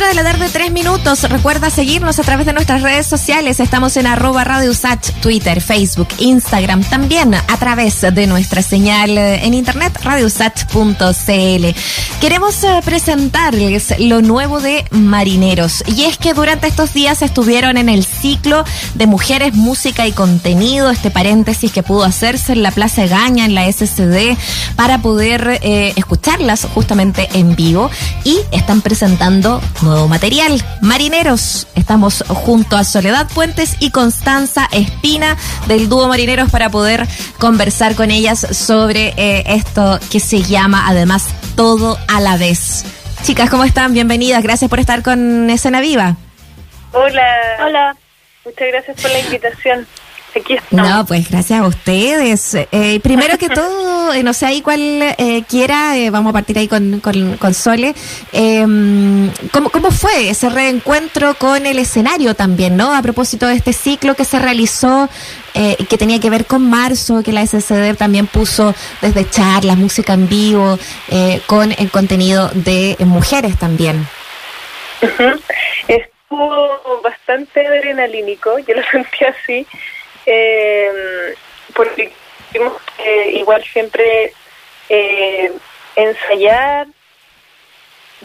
4 de la tarde, 3 minutos. Recuerda seguirnos a través de nuestras redes sociales. Estamos en arroba Radio Usach, Twitter, Facebook, Instagram. También a través de nuestra señal eh, en internet, radiousach.cl. Queremos eh, presentarles lo nuevo de Marineros. Y es que durante estos días estuvieron en el ciclo de Mujeres, Música y Contenido, este paréntesis que pudo hacerse en la Plaza Gaña, en la SCD, para poder eh, escucharlas justamente en vivo. Y están presentando nuevo material. Marineros, estamos junto a Soledad Puentes y Constanza Espina del dúo Marineros para poder conversar con ellas sobre eh, esto que se llama además todo a la vez. Chicas, ¿cómo están? Bienvenidas. Gracias por estar con Escena Viva. Hola. Hola. Muchas gracias por la invitación. Aquí estamos. No, pues gracias a ustedes. Eh, primero que todo, eh, no sé ahí cuál eh, quiera, eh, vamos a partir ahí con, con, con Sole. Em, ¿cómo, ¿Cómo fue ese reencuentro con el escenario también, no? A propósito de este ciclo que se realizó, eh, que tenía que ver con marzo, que la SCD también puso desde charlas, música en vivo, eh, con el contenido de mujeres también. Estuvo bastante adrenalínico, yo lo sentí así, eh, porque tuvimos que igual siempre eh, ensayar,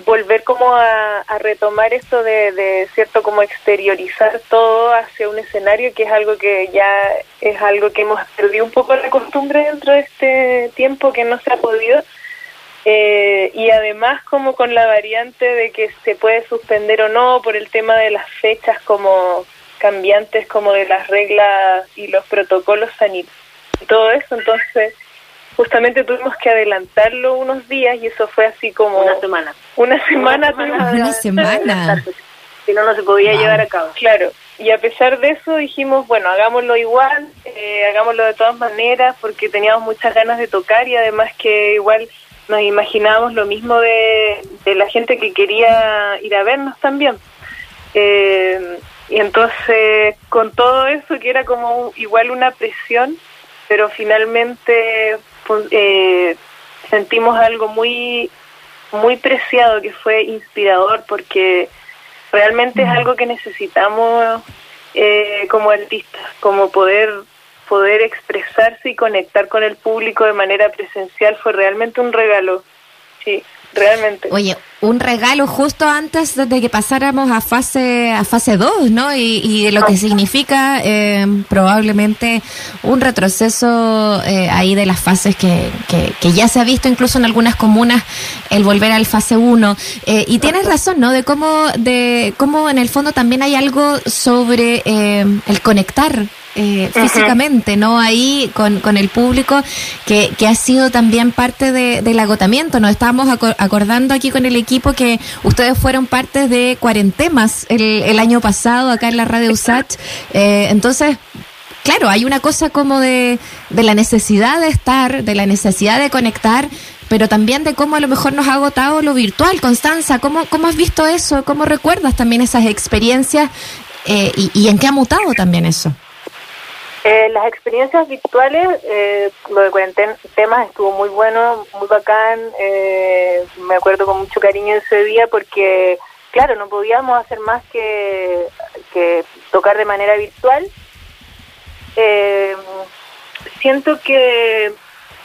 volver como a, retomar esto de, de, cierto, como exteriorizar todo hacia un escenario, que es algo que ya es algo que hemos perdido un poco la costumbre dentro de este tiempo que no se ha podido. Eh, y además como con la variante de que se puede suspender o no por el tema de las fechas como cambiantes como de las reglas y los protocolos sanitarios y todo eso, entonces justamente tuvimos que adelantarlo unos días y eso fue así como una semana. Una semana, una tuvimos- Una semana. Si no, no se podía Wow. llevar a cabo. Claro, y a pesar de eso dijimos, bueno, hagámoslo igual, eh, hagámoslo de todas maneras, porque teníamos muchas ganas de tocar y además que igual nos imaginábamos lo mismo de, de la gente que quería ir a vernos también. Eh, y entonces, con todo eso, que era como igual una presión, pero finalmente eh, sentimos algo muy, muy preciado, que fue inspirador, porque realmente es algo que necesitamos eh, como artistas, como poder poder expresarse y conectar con el público de manera presencial fue realmente un regalo. Sí, realmente. Oye, un regalo justo antes de que pasáramos a fase a fase 2, ¿no? Y, y lo que significa eh, probablemente un retroceso eh, ahí de las fases que, que, que ya se ha visto incluso en algunas comunas el volver al fase 1. Eh, y tienes razón, ¿no? De cómo, de cómo en el fondo también hay algo sobre eh, el conectar eh, físicamente, ¿no? Ahí con, con el público, que, que ha sido también parte de, del agotamiento. Nos estábamos aco- acordando aquí con el equipo que ustedes fueron parte de Cuarentemas el, el año pasado acá en la radio USACH. Eh, entonces, claro, hay una cosa como de, de la necesidad de estar, de la necesidad de conectar, pero también de cómo a lo mejor nos ha agotado lo virtual. Constanza, ¿cómo, cómo has visto eso? ¿Cómo recuerdas también esas experiencias eh, y, y en qué ha mutado también eso? Eh, las experiencias virtuales, eh, lo de cuarentena temas estuvo muy bueno, muy bacán. eh, me acuerdo con mucho cariño ese día porque, claro, no podíamos hacer más que, que tocar de manera virtual. Eh, siento que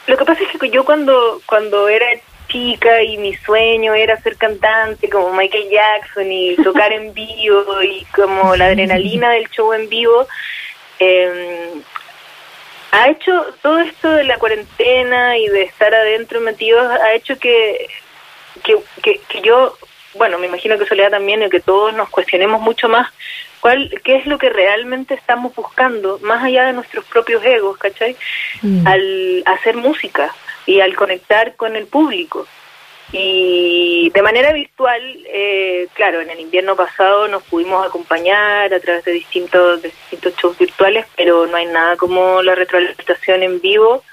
lo que pasa es que yo cuando cuando era chica y mi sueño era ser cantante como Michael Jackson y tocar en vivo y como la adrenalina del show en vivo eh, ha hecho todo esto de la cuarentena y de estar adentro metidos ha hecho que que, que, que yo bueno me imagino que Soledad también y que todos nos cuestionemos mucho más cuál qué es lo que realmente estamos buscando más allá de nuestros propios egos ¿cachai? Mm. al hacer música y al conectar con el público y de manera virtual, eh, claro, en el invierno pasado nos pudimos acompañar a través de distintos, de distintos shows virtuales, pero no hay nada como la retroalimentación en vivo.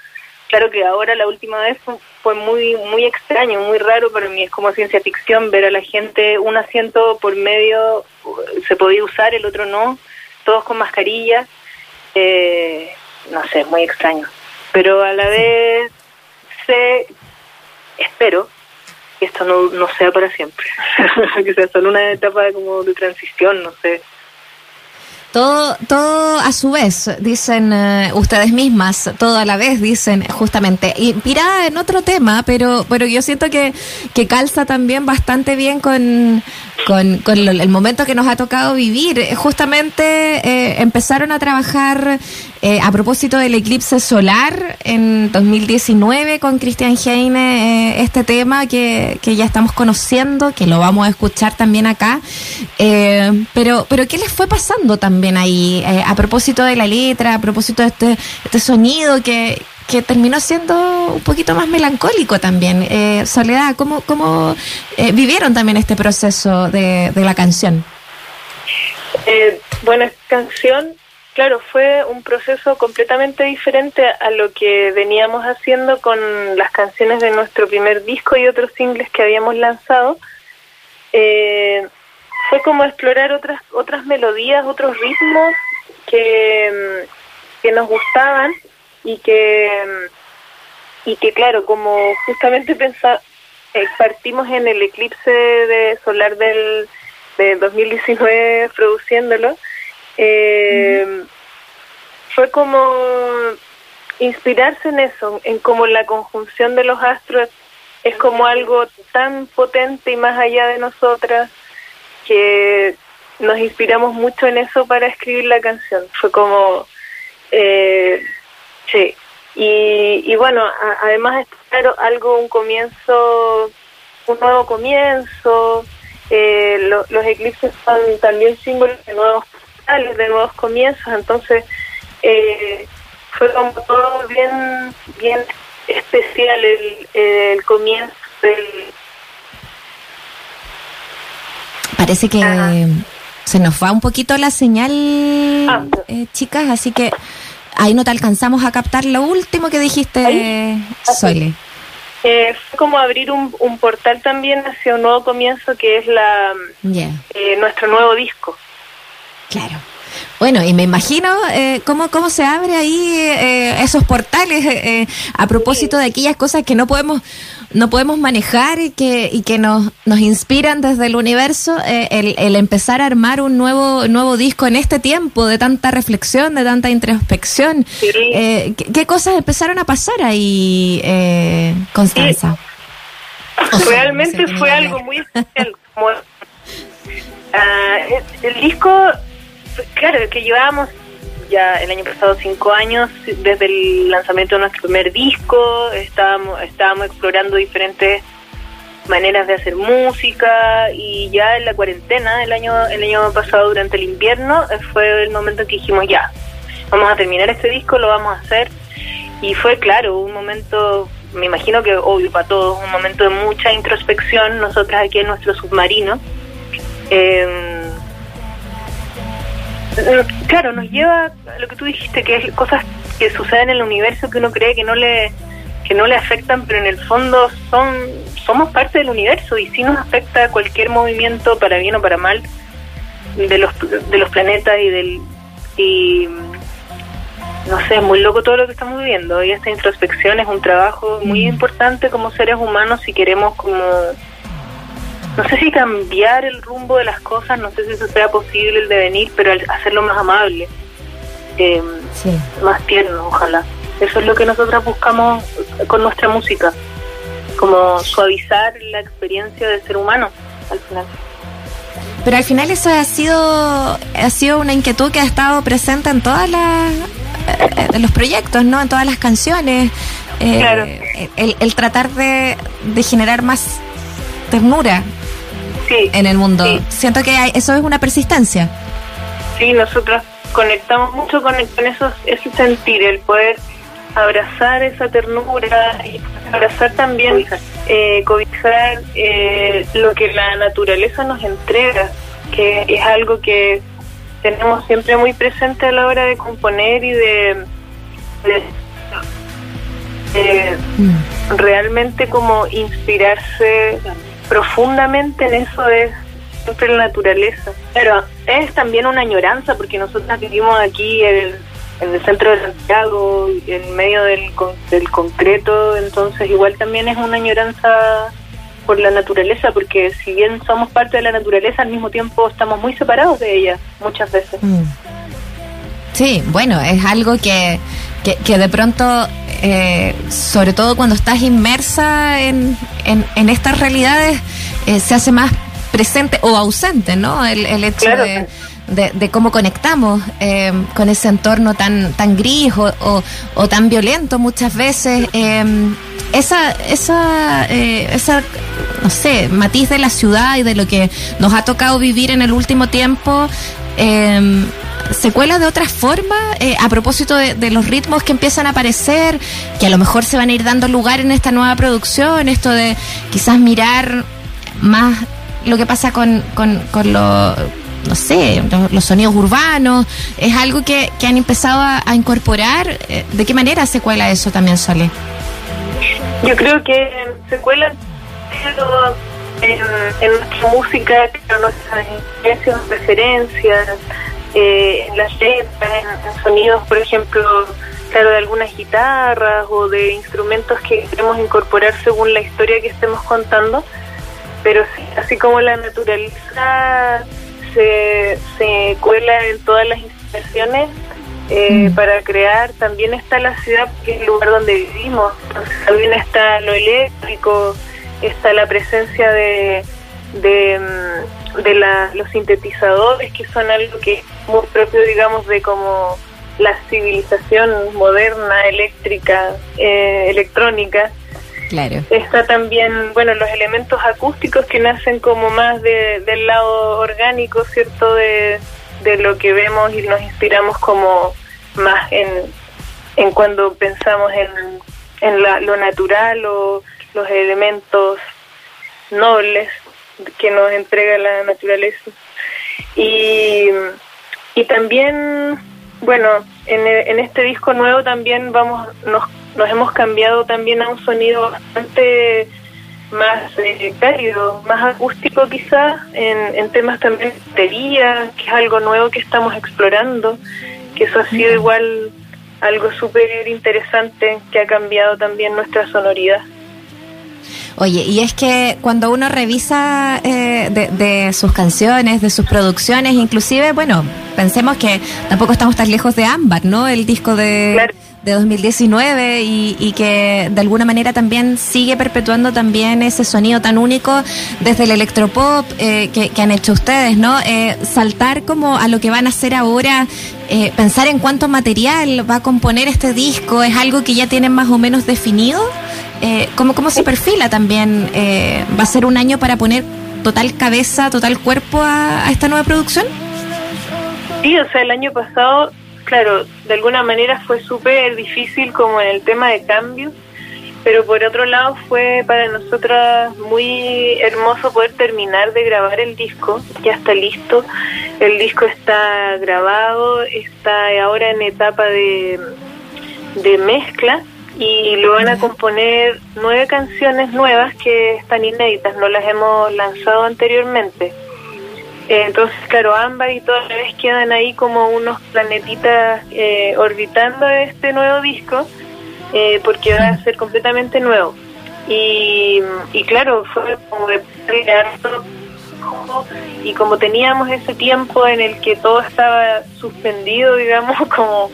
Claro que ahora la última vez fue, fue muy muy extraño, muy raro para mí, es como ciencia ficción ver a la gente, un asiento por medio uh, se podía usar, el otro no, todos con mascarilla, eh, no sé, muy extraño. Pero a la vez sé, espero, esto no, no sea para siempre, que sea solo una etapa como de transición, no sé. Todo, todo a su vez, dicen eh, ustedes mismas, todo a la vez, dicen justamente. Inspirada en otro tema, pero, pero yo siento que, que calza también bastante bien con, con, el momento que nos ha tocado vivir. Justamente eh, empezaron a trabajar eh, a propósito del eclipse solar en 2019 con Cristian Heine, este tema que, que ya estamos conociendo, que lo vamos a escuchar también acá. pero, pero, ¿qué les fue pasando también? ahí, eh, a propósito de la letra, a propósito de este, este sonido que, que terminó siendo un poquito más melancólico también. Eh, Soledad, ¿cómo, cómo eh, vivieron también este proceso de, de la canción? Eh, bueno, canción, claro, fue un proceso completamente diferente a lo que veníamos haciendo con las canciones de nuestro primer disco y otros singles que habíamos lanzado. Eh, fue como explorar otras otras melodías, otros ritmos que, mm, que nos gustaban y que y que claro, como justamente pensar, eh, partimos en el eclipse de solar del de 2019 produciéndolo, eh, fue como inspirarse en eso, en como la conjunción de los astros es como algo tan potente y más allá de nosotras, que nos inspiramos mucho en eso para escribir la canción. Fue como, eh, sí. Y, y bueno, además es claro, algo, un comienzo, un nuevo comienzo. Eh, los eclipses son también símbolos de nuevos portales, de nuevos comienzos. Entonces, eh, fue como todo bien, bien especial el, el comienzo del Parece que se nos va un poquito la señal, ah. eh, chicas, así que ahí no te alcanzamos a captar lo último que dijiste, Sole. Eh, fue como abrir un, portal también hacia un nuevo comienzo que es la eh, nuestro nuevo disco. Claro. Bueno, y me imagino eh, cómo, cómo se abre ahí eh, esos portales eh, a propósito de aquellas cosas que no podemos no podemos manejar y que, y que nos, nos inspiran desde el universo, el, el, empezar a armar un nuevo, nuevo disco en este tiempo de tanta reflexión, de tanta introspección. ¿qué, cosas empezaron a pasar ahí, Constanza? Realmente fue algo muy especial. Ah, el disco claro, que llevábamos ya el año pasado cinco años desde el lanzamiento de nuestro primer disco, estábamos, estábamos explorando diferentes maneras de hacer música y ya en la cuarentena el año el año pasado durante el invierno eh, fue el momento que dijimos ya vamos a terminar este disco lo vamos a hacer y fue claro un momento me imagino que obvio para todos un momento de mucha introspección nosotras aquí en nuestro submarino. Eh, claro, nos lleva a lo que tú dijiste, que es cosas que suceden en el universo que uno cree que no le que no le afectan, pero en el fondo son somos parte del universo y sí nos afecta cualquier movimiento para bien o para mal de los de los planetas y del y no sé, es muy loco todo lo que estamos viviendo y esta introspección es un trabajo muy mm. importante como seres humanos si queremos como no sé si cambiar el rumbo de las cosas, no sé si eso sea posible el devenir, pero hacerlo más amable, eh, más tierno, ojalá. Eso es lo que nosotras buscamos con nuestra música, como suavizar la experiencia del ser humano al final. Pero al final eso ha sido ha sido una inquietud que ha estado presente en todas las eh, en los proyectos, ¿no? En todas las canciones. Eh, claro. el, el, tratar de, de generar más ternura en el mundo. Siento que eso es una persistencia. Sí, nosotros conectamos mucho con, con esos, ese sentir, el poder abrazar esa ternura y abrazar también, eh, cobijar eh, lo que la naturaleza nos entrega, que es algo que tenemos siempre muy presente a la hora de componer y de, mm. realmente como inspirarse profundamente en eso es siempre la naturaleza. Pero es también una añoranza porque nosotros vivimos aquí en, el centro de Santiago, en medio del, del concreto, entonces igual también es una añoranza por la naturaleza, porque si bien somos parte de la naturaleza, al mismo tiempo estamos muy separados de ella muchas veces. Mm. Sí, bueno, es algo que, que, de pronto, eh, sobre todo cuando estás inmersa en, en, estas realidades, eh, se hace más presente o ausente, ¿no? El, el hecho de, de, cómo conectamos eh, con ese entorno tan, tan gris o, o, tan violento muchas veces. esa, esa, esa, no sé, matiz de la ciudad y de lo que nos ha tocado vivir en el último tiempo, eh, secuelas de otras formas eh, a propósito de, los ritmos que empiezan a aparecer, que a lo mejor se van a ir dando lugar en esta nueva producción, esto de quizás mirar más lo que pasa con, con, con lo, no sé, los, sonidos urbanos, es algo que, han empezado a, incorporar. Eh, ¿De qué manera se cuela eso también, Sole? Yo creo que se cuela en, en nuestra música, en nuestras referencias, eh, en las letras, en, sonidos, por ejemplo, claro, de algunas guitarras o de instrumentos que queremos incorporar según la historia que estemos contando, pero sí, así como la naturaleza se, se cuela en todas las instalaciones, eh, mm. para crear, también está la ciudad, que es el lugar donde vivimos, también está lo eléctrico, está la presencia de, de, mm, de la, los sintetizadores, que son algo que es muy propio, digamos, de como la civilización moderna, eléctrica, eh, electrónica. Claro. Está también, bueno, los elementos acústicos que nacen como más de, del lado orgánico, ¿cierto? De, de lo que vemos y nos inspiramos como más en, en cuando pensamos en, en la, lo natural o los elementos nobles que nos entrega la naturaleza. Y, y también, bueno, en, en este disco nuevo también vamos, nos, nos hemos cambiado también a un sonido bastante más eh, cálido, más acústico quizás, en, en temas también de batería, que es algo nuevo que estamos explorando, que eso ha sido igual algo súper interesante que ha cambiado también nuestra sonoridad. Oye, y es que cuando uno revisa eh, de, sus canciones, de sus producciones, inclusive, bueno, pensemos que tampoco estamos tan lejos de Ámbar, ¿no? El disco de... de 2019 y, que de alguna manera también sigue perpetuando también ese sonido tan único desde el electropop eh, que, han hecho ustedes, ¿no? Eh, saltar como a lo que van a hacer ahora, pensar en cuánto material va a componer este disco, es algo que ya tienen más o menos definido eh, ¿cómo, ¿cómo se perfila también? Eh, ¿Va a ser un año para poner total cabeza, total cuerpo a, esta nueva producción? Sí, o sea, el año pasado, claro, de alguna manera fue súper difícil como en el tema de cambios, pero por otro lado fue para nosotras muy hermoso poder terminar de grabar el disco, ya está listo, el disco está grabado, está ahora en etapa de, de mezcla y lo van a componer nueve canciones nuevas que están inéditas, no las hemos lanzado anteriormente. Eh, entonces, claro, Ámbar y todas vez quedan ahí como unos planetitas eh, orbitando este nuevo disco, eh, porque va a ser completamente nuevo. Y, y claro, fue como de y como teníamos ese tiempo en el que todo estaba suspendido, digamos, como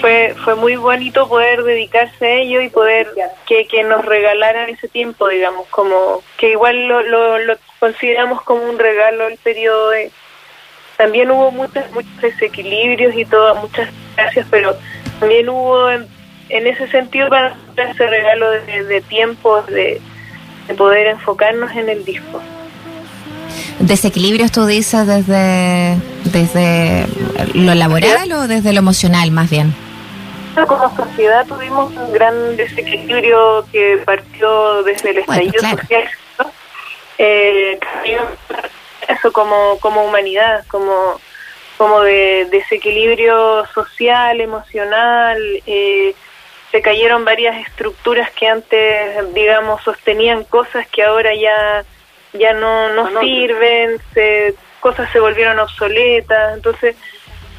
fue fue muy bonito poder dedicarse a ello y poder que, que nos regalaran ese tiempo, digamos, como que igual lo, lo, consideramos como un regalo el periodo de... También hubo muchos, muchos desequilibrios y todo, muchas gracias, pero también hubo en, ese sentido para ese regalo de, de tiempo, de, de poder enfocarnos en el disco. ¿Desequilibrios tú dices desde, desde lo laboral o desde lo emocional más bien? Como sociedad tuvimos un gran desequilibrio que partió desde el estallido social. Eh, eso como, como humanidad, como, como de desequilibrio social, emocional. Eh, se cayeron varias estructuras que antes, digamos, sostenían cosas que ahora ya, ya no, no, sirven, se, cosas se volvieron obsoletas. Entonces,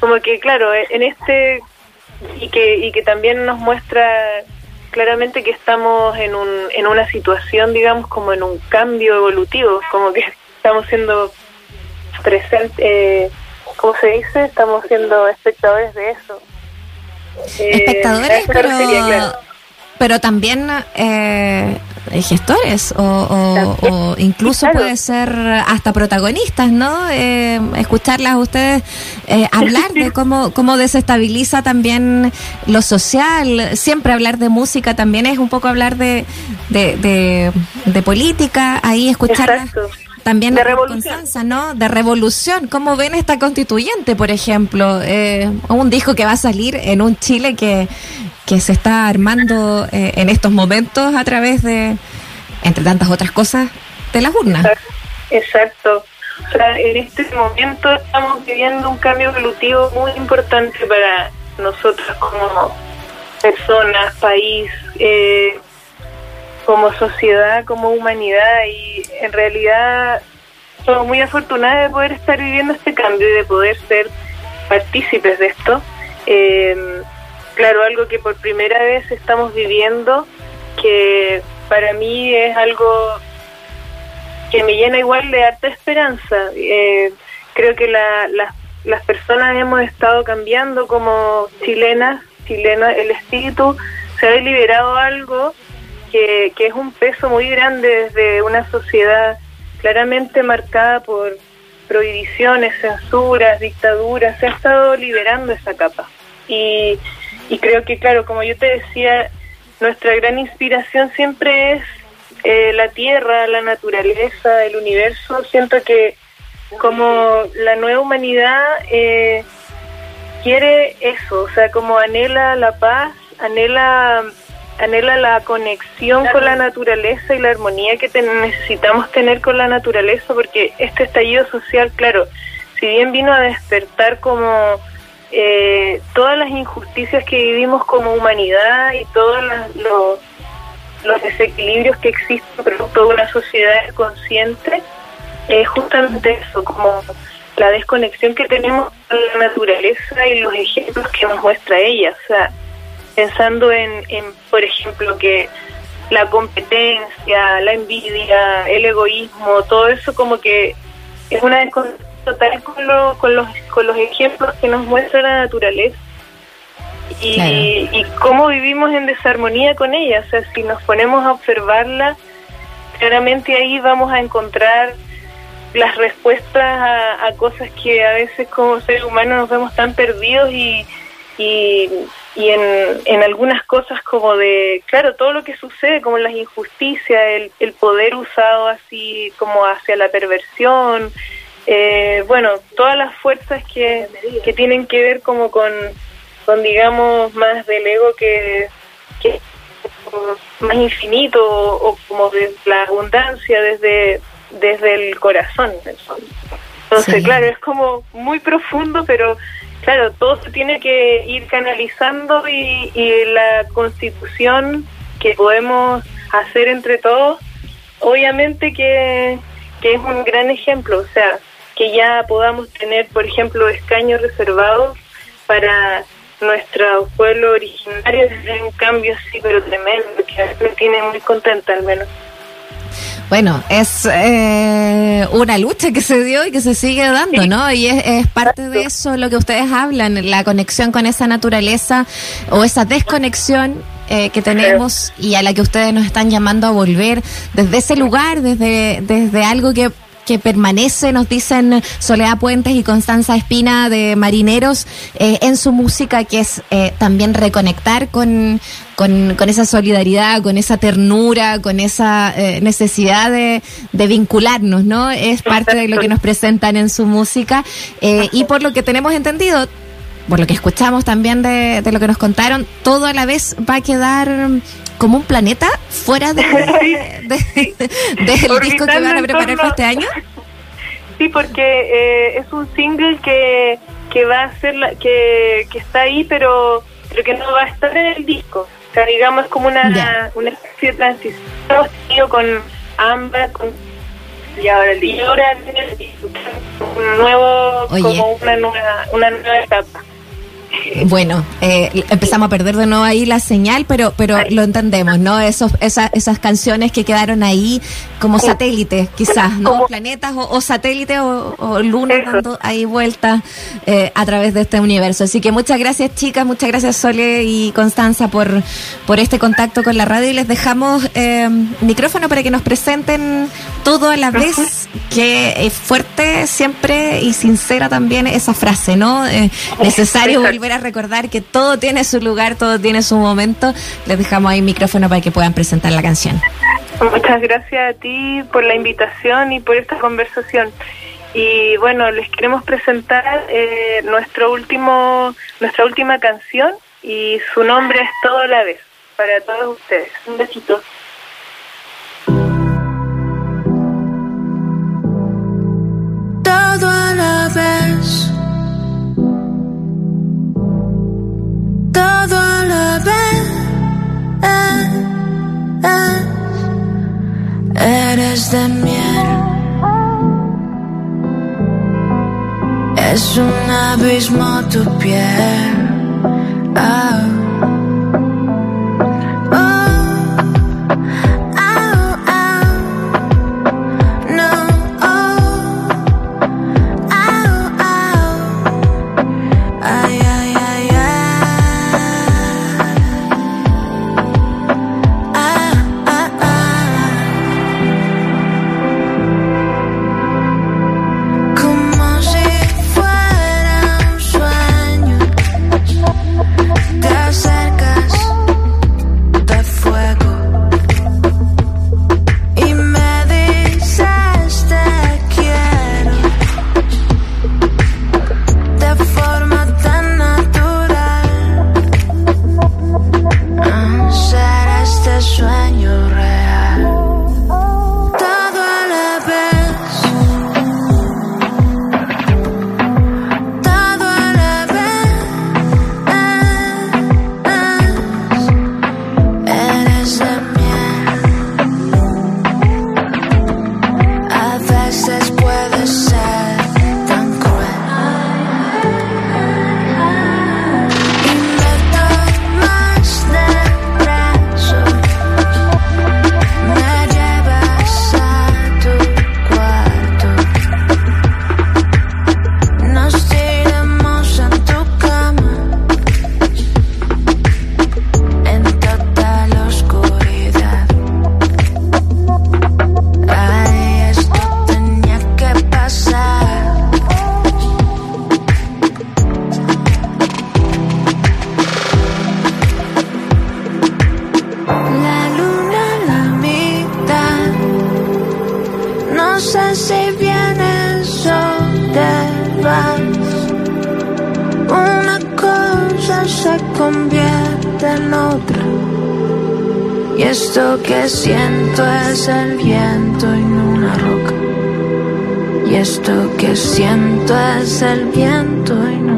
como que, claro, en este y que, y que también nos muestra claramente que estamos en, un, en una situación, digamos, como en un cambio evolutivo, como que estamos siendo presentes, eh, ¿cómo se dice? Estamos siendo espectadores de eso. espectadores, pero pero también eh, gestores o, incluso puede ser hasta protagonistas, ¿no? Eh, escucharlas a ustedes eh, hablar de cómo, cómo desestabiliza también lo social. Siempre hablar de música también es un poco hablar de, de, de, política, ahí escucharlas. También de revolución. ¿no? De revolución. ¿Cómo ven esta constituyente, por ejemplo? Eh, un disco que va a salir en un Chile que que se está armando eh, en estos momentos a través de, entre tantas otras cosas, de las urnas. Exacto. O sea, en este momento estamos viviendo un cambio evolutivo muy importante para nosotros como personas, país, eh, como sociedad, como humanidad y en realidad somos muy afortunados de poder estar viviendo este cambio y de poder ser partícipes de esto. Eh, claro, algo que por primera vez estamos viviendo, que para mí es algo que me llena igual de harta esperanza. Eh, creo que la, las personas hemos estado cambiando como chilenas, chilenas, el espíritu se ha liberado algo que, que es un peso muy grande desde una sociedad claramente marcada por prohibiciones, censuras, dictaduras, se ha estado liberando esa capa. Y y creo que, claro, como yo te decía, nuestra gran inspiración siempre es eh, la tierra, la naturaleza, el universo. Siento que como la nueva humanidad eh, quiere eso, o sea, como anhela la paz, anhela anhela la conexión con la naturaleza y la armonía que necesitamos tener con la naturaleza, porque este estallido social, claro, si bien vino a despertar como eh, todas las injusticias que vivimos como humanidad y todos los, desequilibrios que existen producto de una sociedad consciente, es justamente eso, como la desconexión que tenemos con la naturaleza y los ejemplos que nos muestra ella. O sea, pensando en, en por ejemplo, que la competencia, la envidia, el egoísmo, todo eso como que es una desconexión total con, con, los, con los ejemplos que nos muestra la naturaleza y, y cómo vivimos en desarmonía con ella. O sea, si nos ponemos a observarla, claramente ahí vamos a encontrar las respuestas a, cosas que a veces como seres humanos nos vemos tan perdidos y, y, y en, en algunas cosas como de, claro, todo lo que sucede, como las injusticias, el, el poder usado así como hacia la perversión, eh, bueno, todas las fuerzas que, que tienen que ver como con, con digamos, más del ego que, que más infinito o, como de la abundancia desde, desde el corazón. Entonces, claro, es como muy profundo, pero claro, todo se tiene que ir canalizando y, y la constitución que podemos hacer entre todos, obviamente que, que es un gran ejemplo, o sea, que ya podamos tener, por ejemplo, escaños reservados para nuestro pueblo originario, es un cambio así, pero tremendo, que me tiene muy contenta al menos. Bueno, es eh, una lucha que se dio y que se sigue dando, ¿no? Y es, parte de eso lo que ustedes hablan, la conexión con esa naturaleza o esa desconexión eh, que tenemos y a la que ustedes nos están llamando a volver desde ese lugar, desde, desde algo que que permanece, nos dicen Soledad Puentes y Constanza Espina de Marineros, eh, en su música, que es eh, también reconectar con, con, esa solidaridad, con esa ternura, con esa eh, necesidad de, de, vincularnos, ¿no? Es parte de lo que nos presentan en su música. y por lo que tenemos entendido, por lo que escuchamos también de, de, lo que nos contaron, todo a la vez va a quedar como un planeta fuera de, del disco que van a preparar para este año? Sí, porque eh, es un single que, que va a ser la, que, que está ahí, pero, pero que no va a estar en el disco. O sea, digamos, como una, una especie de transición con Amba, con y ahora, y ahora un nuevo, como una nueva, una nueva etapa. Bueno, eh, empezamos a perder de nuevo ahí la señal, pero pero lo entendemos, ¿no? Esos, esas, esas canciones que quedaron ahí como satélites, quizás, ¿no? Planetas o, satélites o, o lunas dando ahí vueltas eh, a través de este universo. Así que muchas gracias, chicas, muchas gracias, Sole y Constanza, por, por este contacto con la radio y les dejamos eh, micrófono para que nos presenten todo a la vez, que es fuerte siempre y sincera también esa frase, ¿no? Eh, necesario volver a recordar que todo tiene su lugar, todo tiene su momento. Les dejamos ahí micrófono para que puedan presentar la canción. Muchas gracias a ti por la invitación y por esta conversación. Y bueno, les queremos presentar eh, nuestro último, nuestra última canción y su nombre es Todo a la vez para todos ustedes. Un besito. Eres de miel. Es un abismo tu piel. Oh. esto que siento es el viento y no